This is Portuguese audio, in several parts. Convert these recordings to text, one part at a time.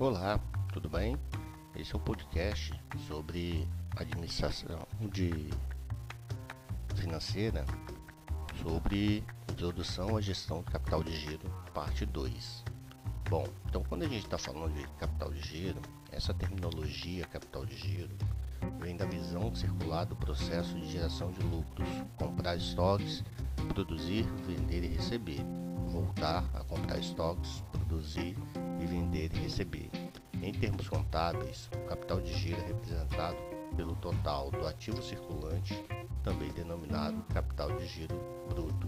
Olá, tudo bem? Esse é um podcast sobre administração de financeira, sobre introdução à gestão de capital de giro, parte 2. Bom, então quando a gente está falando de capital de giro, essa terminologia capital de giro vem da visão circular do processo de geração de lucros, comprar estoques, produzir, vender e receber, voltar a comprar estoques, produzir e vender e receber. Em termos contábeis, o capital de giro é representado pelo total do ativo circulante, também denominado capital de giro bruto.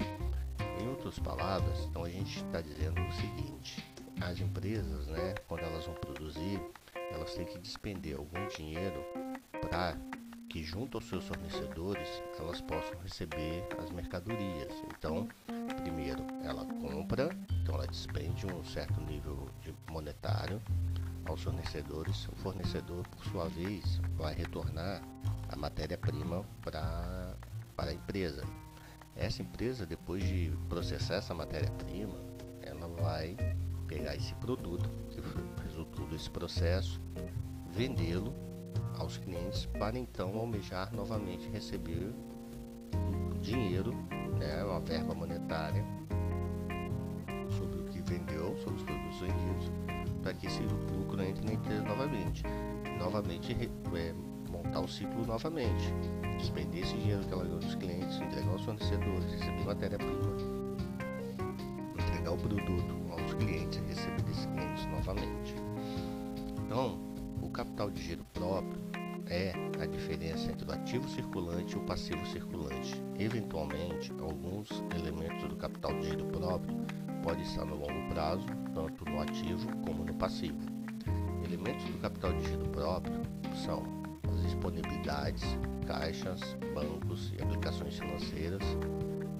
Em outras palavras, então a gente está dizendo o seguinte: as empresas, né, quando elas vão produzir, elas têm que despender algum dinheiro para que junto aos seus fornecedores elas possam receber as mercadorias. Então, despende um certo nível de monetário aos fornecedores. O fornecedor, por sua vez, vai retornar a matéria-prima para para a empresa. Essa empresa, depois de processar essa matéria-prima, ela vai pegar esse produto que resultou desse processo, vendê-lo aos clientes para então almejar novamente receber dinheiro, né, uma verba monetária para que esse lucro entre na empresa novamente. Novamente é, montar o ciclo novamente. Despender esse dinheiro que ela ganhou dos clientes, entregar aos fornecedores, receber matéria-prima, entregar o produto aos clientes e receber desses clientes novamente. Então, o capital de giro próprio é a diferença entre o ativo circulante e o passivo circulante. Eventualmente, alguns elementos do capital de giro próprio podem estar no longo prazo, tanto no ativo como no passivo. Elementos do capital de giro próprio são as disponibilidades, caixas, bancos e aplicações financeiras,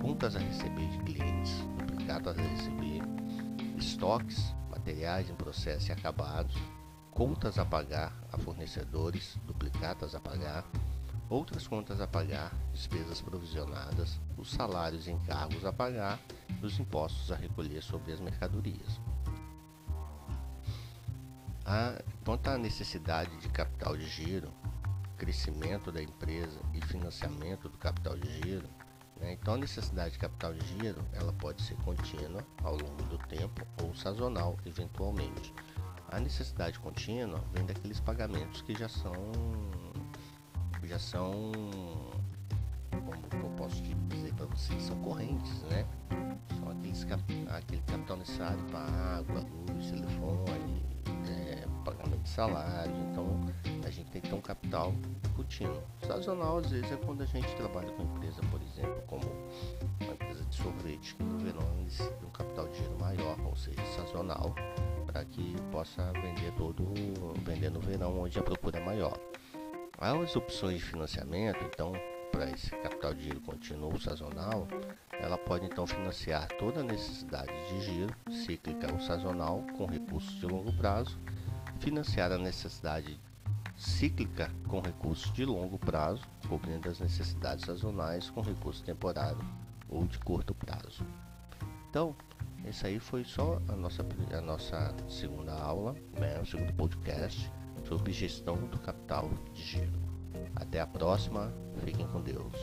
contas a receber de clientes, duplicadas a receber, estoques, materiais em processo e acabados, contas a pagar a fornecedores, duplicatas a pagar, outras contas a pagar, despesas provisionadas, os salários e encargos a pagar e os impostos a recolher sobre as mercadorias. A, quanto à necessidade de capital de giro, crescimento da empresa e financiamento do capital de giro, né, então a necessidade de capital de giro ela pode ser contínua ao longo do tempo ou sazonal eventualmente. A necessidade contínua vem daqueles pagamentos que já são já são como eu posso dizer para vocês são correntes, né? Aqueles aquele capital necessário para água, luz, telefone, é, pagamento de salário. Então a gente tem que ter um capital contínuo. Sazonal às vezes é quando a gente trabalha com empresa, por exemplo, como uma empresa de sorvete que no verão necessita um capital de giro maior, ou seja, sazonal para que possa vender todo vender no verão onde a procura é maior. As opções de financiamento, então, para esse capital de giro contínuo sazonal, ela pode então financiar toda a necessidade de giro cíclica ou sazonal com recursos de longo prazo, financiar a necessidade cíclica com recursos de longo prazo, cobrindo as necessidades sazonais com recurso temporário ou de curto prazo. Então, esse aí foi só a nossa, a nossa segunda aula, né, o segundo podcast sobre gestão do capital de giro. Até a próxima, fiquem com Deus.